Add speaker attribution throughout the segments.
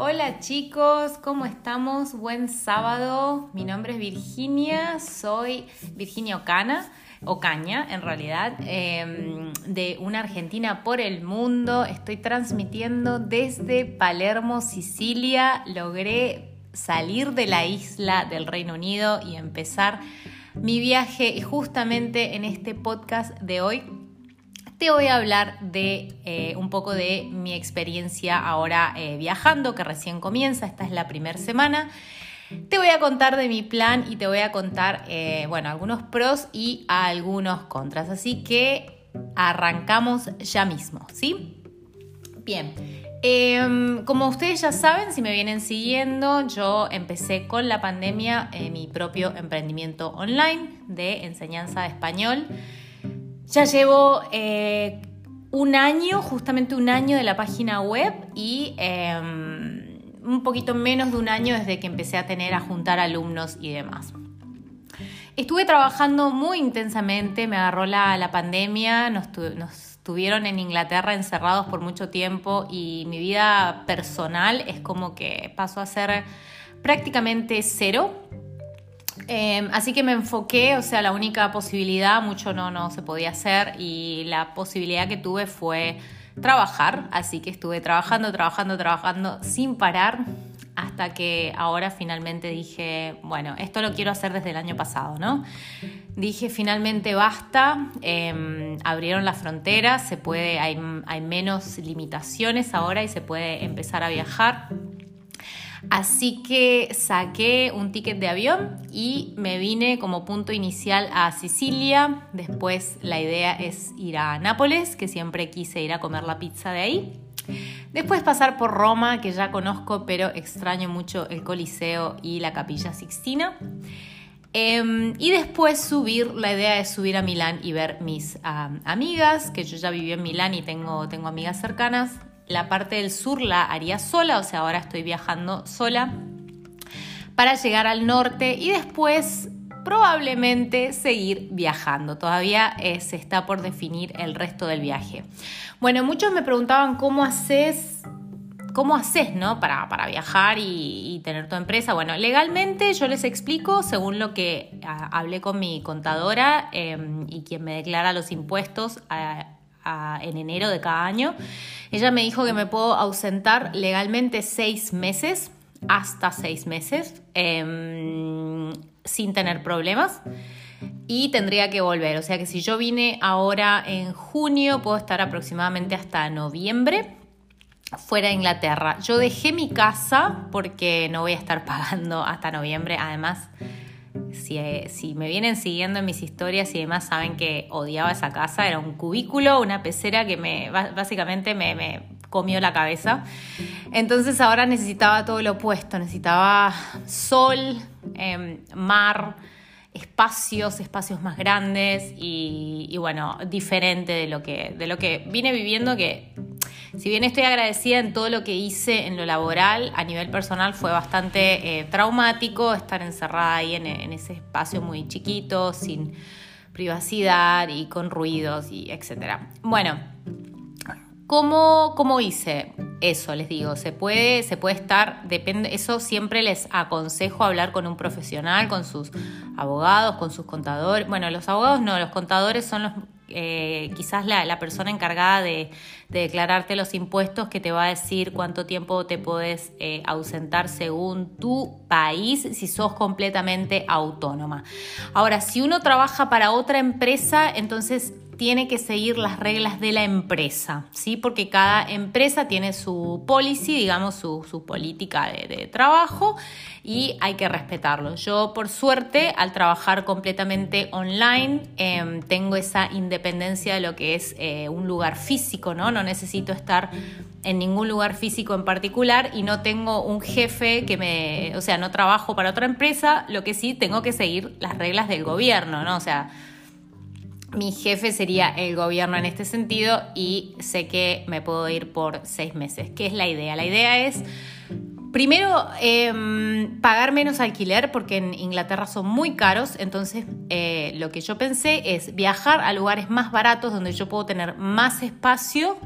Speaker 1: Hola chicos, ¿cómo estamos? Buen sábado. Mi nombre es Virginia, soy Virginia Ocana, Ocaña en realidad, em, de una Argentina por el mundo. Estoy transmitiendo desde Palermo, Sicilia. Logré salir de la isla del Reino Unido y empezar mi viaje justamente en este podcast de hoy te voy a hablar de eh, un poco de mi experiencia ahora eh, viajando, que recién comienza, esta es la primera semana. Te voy a contar de mi plan y te voy a contar, eh, bueno, algunos pros y algunos contras. Así que arrancamos ya mismo, ¿sí? Bien. Em, como ustedes ya saben, si me vienen siguiendo, yo empecé con la pandemia mi propio emprendimiento online de enseñanza de español. Ya llevo eh, un año, justamente un año de la página web y em, un poquito menos de un año desde que empecé a tener a juntar alumnos y demás. Estuve trabajando muy intensamente, me agarró la, pandemia, nos, nos tuvieron en Inglaterra encerrados por mucho tiempo y mi vida personal es como que pasó a ser prácticamente cero Em, así que me enfoqué, o sea, la única posibilidad, mucho no, no se podía hacer y la posibilidad que tuve fue trabajar, así que estuve trabajando, trabajando, trabajando sin parar hasta que ahora finalmente dije, bueno, esto lo quiero hacer desde el año pasado, ¿no? Dije, finalmente basta, em, abrieron las fronteras, se puede, hay, hay menos limitaciones ahora y se puede empezar a viajar. Así que saqué un ticket de avión y me vine como punto inicial a Sicilia. Después la idea es ir a Nápoles, que siempre quise ir a comer la pizza de ahí. Después pasar por Roma, que ya conozco, pero extraño mucho el Coliseo y la Capilla Sixtina. Em, y después subir, la idea es subir a Milán y ver mis amigas, que yo ya viví en Milán y tengo, tengo amigas cercanas la parte del sur la haría sola, o sea, ahora estoy viajando sola para llegar al norte y después probablemente seguir viajando. Todavía eh, se está por definir el resto del viaje. Bueno, muchos me preguntaban cómo haces, cómo haces, ¿no? Para, para viajar y, tener tu empresa. Bueno, legalmente yo les explico según lo que ah, hablé con mi contadora em, y quien me declara los impuestos. a en enero de cada año. Ella me dijo que me puedo ausentar legalmente seis meses, hasta seis meses, em, sin tener problemas. Y tendría que volver. O sea que si yo vine ahora en junio, puedo estar aproximadamente hasta noviembre fuera de Inglaterra. Yo dejé mi casa porque no voy a estar pagando hasta noviembre. Además, eh, si, me vienen siguiendo en mis historias y demás saben que odiaba esa casa, era un cubículo, una pecera que me básicamente me, comió la cabeza. Entonces ahora necesitaba todo lo opuesto, necesitaba sol, em, mar, espacios, espacios más grandes y, bueno, diferente de lo que, de lo que vine viviendo que si bien estoy agradecida en todo lo que hice en lo laboral, a nivel personal fue bastante eh, traumático estar encerrada ahí en, ese espacio muy chiquito, sin privacidad y con ruidos y etcétera. Bueno, ¿cómo, ¿cómo, hice eso? Les digo, se puede, se puede estar, depende, eso siempre les aconsejo hablar con un profesional, con sus abogados, con sus contadores. Bueno, los abogados no, los contadores son los eh, quizás la, persona encargada de, declararte los impuestos que te va a decir cuánto tiempo te puedes eh, ausentar según tu país si sos completamente autónoma. Ahora, si uno trabaja para otra empresa, entonces tiene que seguir las reglas de la empresa, ¿sí? Porque cada empresa tiene su policy, digamos, su, política de, trabajo y hay que respetarlo. Yo, por suerte, al trabajar completamente online, em, tengo esa independencia de lo que es eh, un lugar físico, ¿no? No necesito estar en ningún lugar físico en particular y no tengo un jefe que me, o sea, no trabajo para otra empresa, lo que sí tengo que seguir las reglas del gobierno, ¿no? O sea, mi jefe sería el gobierno en este sentido y sé que me puedo ir por seis meses. ¿Qué es la idea? La idea es, primero, em, pagar menos alquiler porque en Inglaterra son muy caros. Entonces, eh, lo que yo pensé es viajar a lugares más baratos donde yo puedo tener más espacio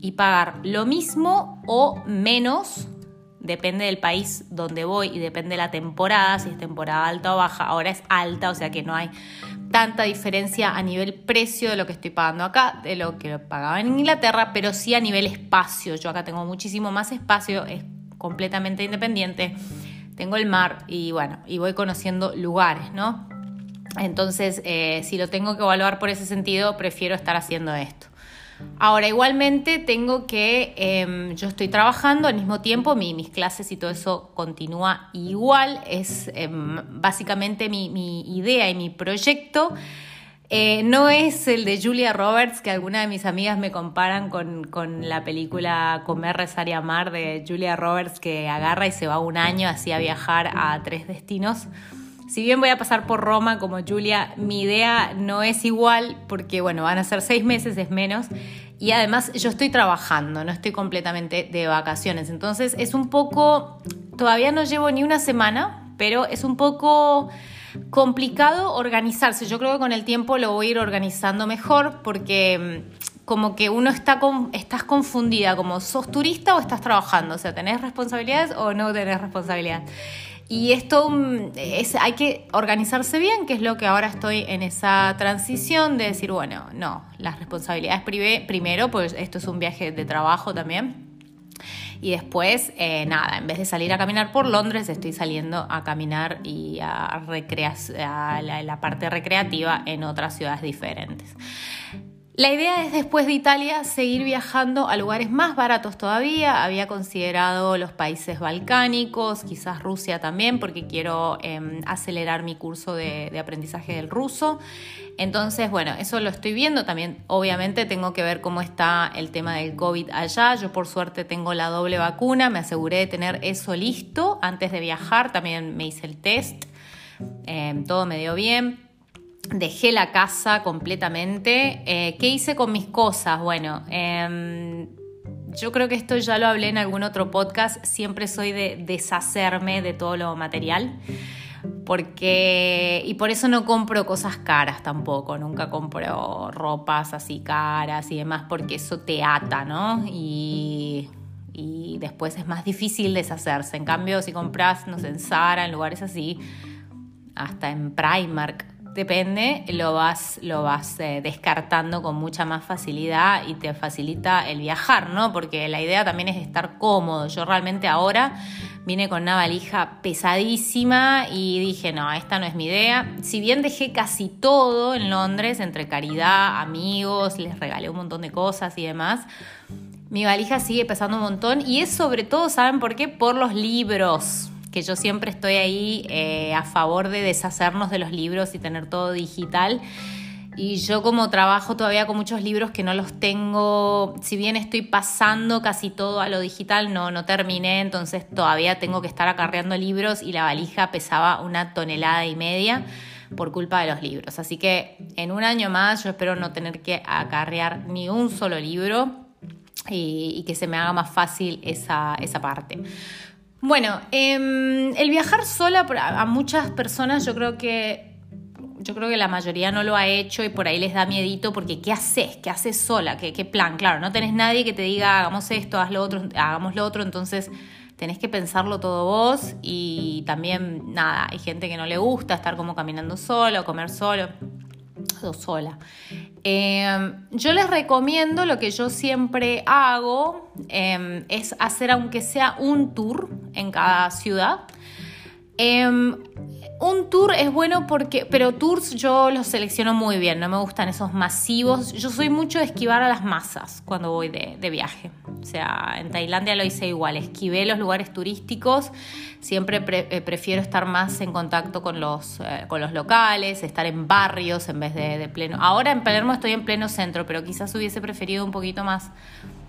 Speaker 1: y pagar lo mismo o menos depende del país donde voy y depende de la temporada, si es temporada alta o baja. Ahora es alta, o sea que no hay tanta diferencia a nivel precio de lo que estoy pagando acá, de lo que pagaba en Inglaterra, pero sí a nivel espacio. Yo acá tengo muchísimo más espacio, es completamente independiente, tengo el mar y bueno, y voy conociendo lugares, ¿no? Entonces, eh, si lo tengo que evaluar por ese sentido, prefiero estar haciendo esto. Ahora, igualmente tengo que, em, yo estoy trabajando al mismo tiempo, mis clases y todo eso continúa igual, es em, básicamente mi, idea y mi proyecto. Eh, no es el de Julia Roberts, que algunas de mis amigas me comparan con, con, la película Comer, Rezar y Amar de Julia Roberts, que agarra y se va un año así a viajar a tres destinos. Si bien voy a pasar por Roma como Julia, mi idea no es igual porque, bueno, van a ser seis meses, es menos. Y además yo estoy trabajando, no estoy completamente de vacaciones. Entonces es un poco, todavía no llevo ni una semana, pero es un poco complicado organizarse. Yo creo que con el tiempo lo voy a ir organizando mejor porque mm, como que uno está estás confundida, como sos turista o estás trabajando, o sea, tenés responsabilidades o no tenés responsabilidad. Y esto mm, es, hay que organizarse bien, que es lo que ahora estoy en esa transición de decir, bueno, no, las responsabilidades primero, pues esto es un viaje de trabajo también. Y después, eh, nada, en vez de salir a caminar por Londres, estoy saliendo a caminar y a, a la parte recreativa en otras ciudades diferentes. La idea es después de Italia seguir viajando a lugares más baratos todavía. Había considerado los países balcánicos, quizás Rusia también, porque quiero em, acelerar mi curso de, aprendizaje del ruso. Entonces, bueno, eso lo estoy viendo. También, obviamente, tengo que ver cómo está el tema del COVID allá. Yo, por suerte, tengo la doble vacuna. Me aseguré de tener eso listo antes de viajar. También me hice el test. Em, todo me dio bien dejé la casa completamente. Eh, ¿Qué hice con mis cosas? Bueno, em, yo creo que esto ya lo hablé en algún otro podcast. Siempre soy de deshacerme de todo lo material. Porque, y por eso no compro cosas caras tampoco, nunca compro ropas así caras y demás, porque eso te ata, ¿no? Y, y después es más difícil deshacerse. En cambio, si compras, no sé, en Zara, en lugares así, hasta en Primark, depende, lo vas, lo vas eh, descartando con mucha más facilidad y te facilita el viajar, ¿no? Porque la idea también es estar cómodo. Yo realmente ahora vine con una valija pesadísima y dije, no, esta no es mi idea. Si bien dejé casi todo en Londres, entre caridad, amigos, les regalé un montón de cosas y demás, mi valija sigue pesando un montón y es sobre todo, ¿saben por qué? Por los libros que yo siempre estoy ahí eh, a favor de deshacernos de los libros y tener todo digital. Y yo como trabajo todavía con muchos libros que no los tengo, si bien estoy pasando casi todo a lo digital, no, no terminé, entonces todavía tengo que estar acarreando libros y la valija pesaba una tonelada y media por culpa de los libros. Así que en un año más yo espero no tener que acarrear ni un solo libro y, y que se me haga más fácil esa, esa parte. Bueno, em, el viajar sola a muchas personas yo creo que yo creo que la mayoría no lo ha hecho y por ahí les da miedito porque ¿qué haces? ¿Qué haces sola? ¿Qué, qué plan? Claro, no tenés nadie que te diga hagamos esto, haz lo otro, hagamos lo otro, entonces tenés que pensarlo todo vos y también nada, hay gente que no le gusta estar como caminando solo, comer solo o sola. Em, yo les recomiendo lo que yo siempre hago, em, es hacer aunque sea un tour en cada ciudad. Em, un tour es bueno porque, pero tours yo los selecciono muy bien, no me gustan esos masivos. Yo soy mucho de esquivar a las masas cuando voy de, viaje. O sea, en Tailandia lo hice igual, esquivé los lugares turísticos, siempre eh, prefiero estar más en contacto con los, eh, con los locales, estar en barrios en vez de, de pleno. Ahora en Palermo estoy en pleno centro, pero quizás hubiese preferido un poquito más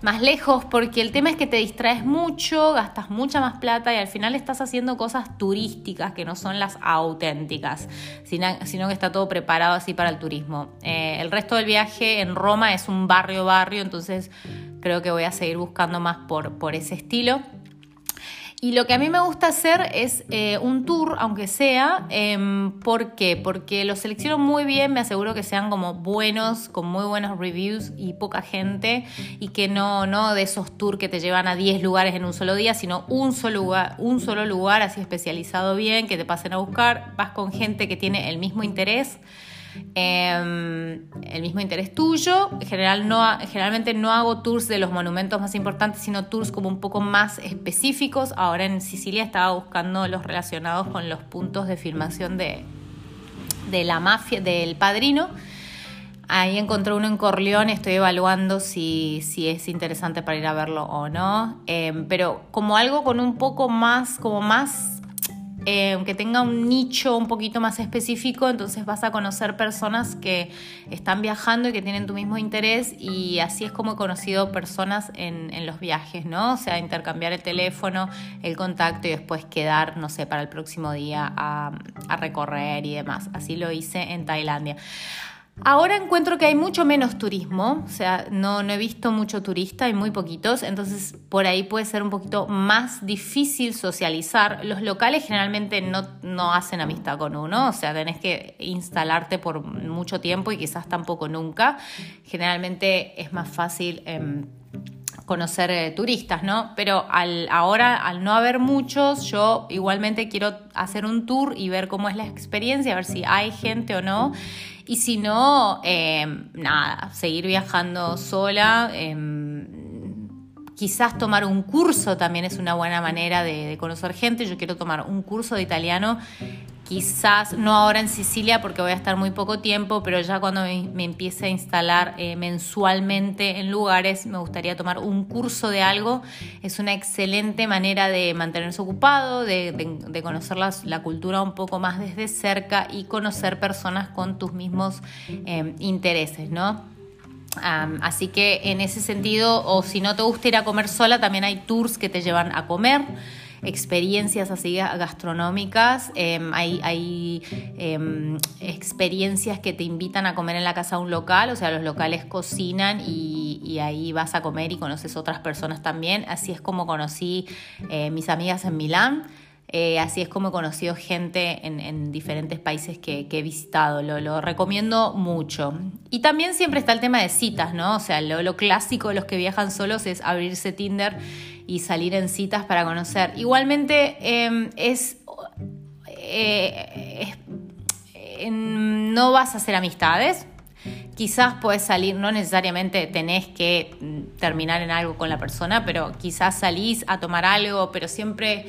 Speaker 1: más lejos porque el tema es que te distraes mucho, gastas mucha más plata y al final estás haciendo cosas turísticas que no son las auténticas, sino, que está todo preparado así para el turismo. Eh, el resto del viaje en Roma es un barrio barrio, entonces creo que voy a seguir buscando más por, por ese estilo. Y lo que a mí me gusta hacer es eh, un tour, aunque sea. Eh, ¿Por qué? Porque los selecciono muy bien, me aseguro que sean como buenos, con muy buenos reviews y poca gente. Y que no, no de esos tours que te llevan a 10 lugares en un solo día, sino un solo lugar, un solo lugar así especializado bien, que te pasen a buscar. Vas con gente que tiene el mismo interés. Em, el mismo interés tuyo. General no, generalmente no hago tours de los monumentos más importantes, sino tours como un poco más específicos. Ahora en Sicilia estaba buscando los relacionados con los puntos de filmación de, de la mafia, del padrino. Ahí encontré uno en Corleone, estoy evaluando si, si es interesante para ir a verlo o no. Em, pero como algo con un poco más, como más eh, aunque tenga un nicho un poquito más específico, entonces vas a conocer personas que están viajando y que tienen tu mismo interés y así es como he conocido personas en, los viajes, ¿no? O sea, intercambiar el teléfono, el contacto y después quedar, no sé, para el próximo día a recorrer y demás. Así lo hice en Tailandia. Ahora encuentro que hay mucho menos turismo, o sea, no, no he visto mucho turista, hay muy poquitos, entonces por ahí puede ser un poquito más difícil socializar. Los locales generalmente no, no hacen amistad con uno, o sea, tenés que instalarte por mucho tiempo y quizás tampoco nunca. Generalmente es más fácil... Em, conocer eh, turistas, ¿no? Pero al, ahora, al no haber muchos, yo igualmente quiero hacer un tour y ver cómo es la experiencia, a ver si hay gente o no. Y si no, eh, nada, seguir viajando sola. Em, quizás tomar un curso también es una buena manera de, conocer gente. Yo quiero tomar un curso de italiano quizás no ahora en Sicilia porque voy a estar muy poco tiempo, pero ya cuando me, empiece a instalar eh, mensualmente en lugares, me gustaría tomar un curso de algo. Es una excelente manera de mantenerse ocupado, de, conocer la, cultura un poco más desde cerca y conocer personas con tus mismos eh, intereses, ¿no? así que en ese sentido, o si no te gusta ir a comer sola, también hay tours que te llevan a comer experiencias así gastronómicas, em, hay, em, experiencias que te invitan a comer en la casa de un local, o sea, los locales cocinan y, ahí vas a comer y conoces otras personas también. Así es como conocí eh, mis amigas en Milán. Eh, así es como he conocido gente en, diferentes países que, he visitado. Lo, recomiendo mucho. Y también siempre está el tema de citas, ¿no? O sea, lo, lo clásico de los que viajan solos es abrirse Tinder y salir en citas para conocer. Igualmente em, es, eh, no vas a hacer amistades. Quizás puedes salir, no necesariamente tenés que terminar en algo con la persona, pero quizás salís a tomar algo, pero siempre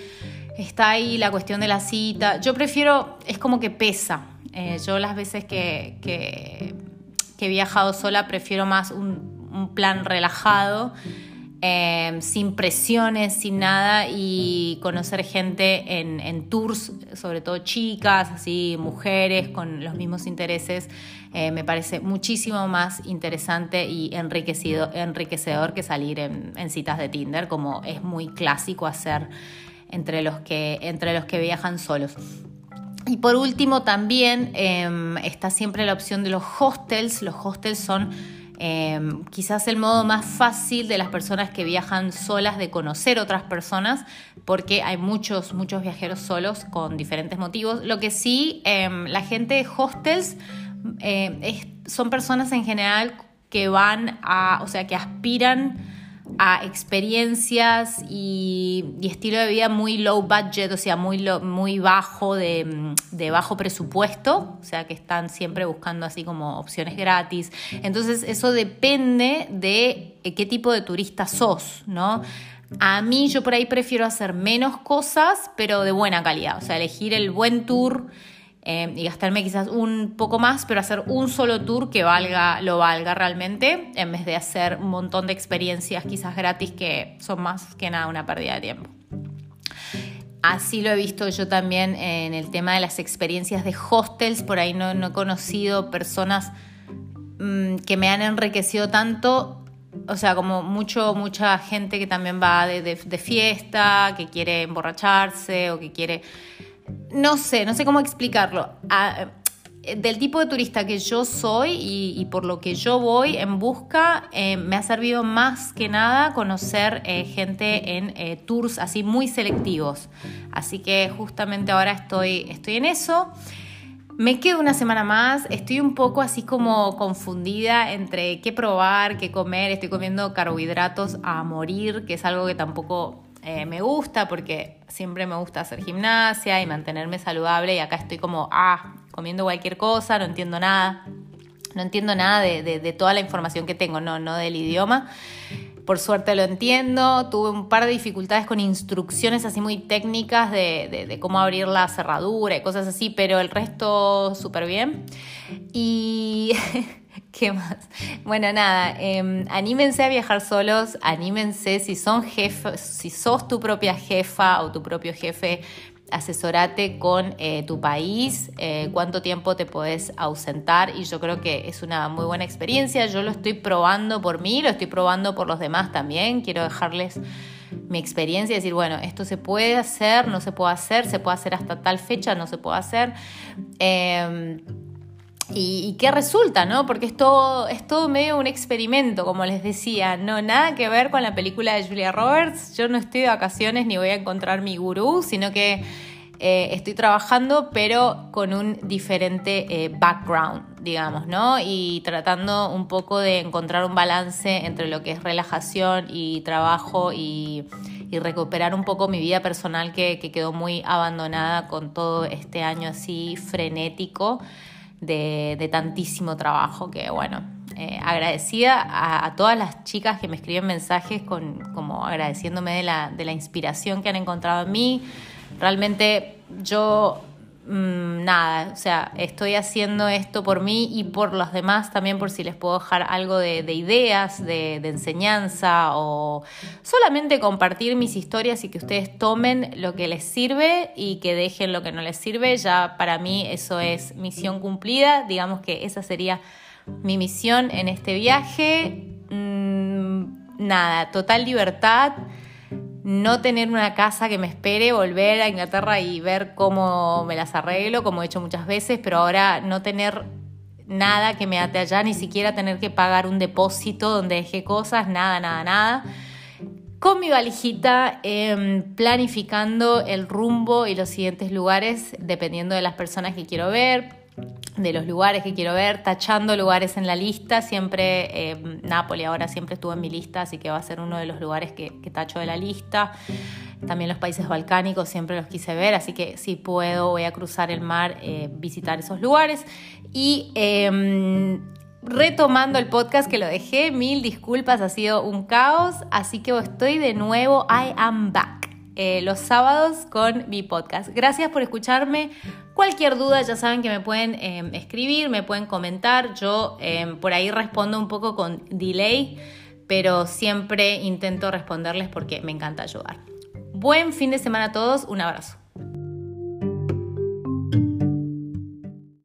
Speaker 1: está ahí la cuestión de la cita. Yo prefiero, es como que pesa. Eh, yo las veces que, que, he viajado sola prefiero más un, un plan relajado Em, sin presiones, sin nada, y conocer gente en, tours, sobre todo chicas, así, mujeres con los mismos intereses, eh, me parece muchísimo más interesante y enriquecido, enriquecedor que salir en, citas de Tinder, como es muy clásico hacer entre los que, entre los que viajan solos. Y por último también em, está siempre la opción de los hostels. Los hostels son Em, quizás el modo más fácil de las personas que viajan solas de conocer otras personas, porque hay muchos, muchos viajeros solos con diferentes motivos. Lo que sí, em, la gente de hostels em, son personas en general que van a, o sea, que aspiran a experiencias y, estilo de vida muy low budget, o sea, muy, muy bajo, de, bajo presupuesto, o sea, que están siempre buscando así como opciones gratis. Entonces, eso depende de qué tipo de turista sos, ¿no? A mí yo por ahí prefiero hacer menos cosas, pero de buena calidad. O sea, elegir el buen tour eh, y gastarme quizás un poco más, pero hacer un solo tour que valga, lo valga realmente, en vez de hacer un montón de experiencias quizás gratis que son más que nada una pérdida de tiempo. Así lo he visto yo también en el tema de las experiencias de hostels, por ahí no, he conocido personas mm, que me han enriquecido tanto o sea, como mucho, mucha gente que también va de, fiesta, que quiere emborracharse o que quiere... No sé, no sé cómo explicarlo. Ah, del tipo de turista que yo soy y, por lo que yo voy en busca, eh, me ha servido más que nada conocer eh, gente en eh, tours así muy selectivos. Así que justamente ahora estoy, estoy en eso. Me quedo una semana más, estoy un poco así como confundida entre qué probar, qué comer, estoy comiendo carbohidratos a morir, que es algo que tampoco eh, me gusta porque siempre me gusta hacer gimnasia y mantenerme saludable y acá estoy como, ah, comiendo cualquier cosa, no entiendo nada, no entiendo nada de, de toda la información que tengo, no, no del idioma. Por suerte lo entiendo. Tuve un par de dificultades con instrucciones así muy técnicas de, cómo abrir la cerradura y cosas así, pero el resto súper bien. Y... ¿Qué más? Bueno, nada, em, anímense a viajar solos, anímense si son jefes, si sos tu propia jefa o tu propio jefe, asesorate con eh, tu país, eh, cuánto tiempo te podés ausentar y yo creo que es una muy buena experiencia. Yo lo estoy probando por mí, lo estoy probando por los demás también. Quiero dejarles mi experiencia y decir, bueno, esto se puede hacer, no se puede hacer, se puede hacer hasta tal fecha, no se puede hacer. Em, y, qué resulta, ¿no? Porque es todo, es todo medio un experimento, como les decía, no nada que ver con la película de Julia Roberts. Yo no estoy de vacaciones ni voy a encontrar mi gurú, sino que eh, estoy trabajando, pero con un diferente eh, background, digamos, ¿no? Y tratando un poco de encontrar un balance entre lo que es relajación y trabajo y, recuperar un poco mi vida personal que, quedó muy abandonada con todo este año así frenético de, tantísimo trabajo que, bueno, eh, agradecida a, todas las chicas que me escriben mensajes con, como agradeciéndome de la, de la inspiración que han encontrado en mí. Realmente yo mm, nada, o sea, estoy haciendo esto por mí y por los demás también por si les puedo dejar algo de, ideas, de, enseñanza o solamente compartir mis historias y que ustedes tomen lo que les sirve y que dejen lo que no les sirve. Ya para mí eso es misión cumplida, digamos que esa sería mi misión en este viaje. Mm, nada, total libertad no tener una casa que me espere, volver a Inglaterra y ver cómo me las arreglo, como he hecho muchas veces, pero ahora no tener nada que me ate allá, ni siquiera tener que pagar un depósito donde dejé cosas, nada, nada, nada. Con mi valijita, em, planificando el rumbo y los siguientes lugares, dependiendo de las personas que quiero ver, de los lugares que quiero ver, tachando lugares en la lista. Siempre, eh, Nápoles ahora siempre estuvo en mi lista, así que va a ser uno de los lugares que, tacho de la lista. También los países balcánicos siempre los quise ver, así que si puedo voy a cruzar el mar, eh, visitar esos lugares. Y em, retomando el podcast que lo dejé, mil disculpas, ha sido un caos, así que estoy de nuevo, I am back. Eh, los sábados con mi podcast. Gracias por escucharme. Cualquier duda ya saben que me pueden em, escribir, me pueden comentar. Yo em, por ahí respondo un poco con delay, pero siempre intento responderles porque me encanta ayudar. Buen fin de semana a todos. Un abrazo.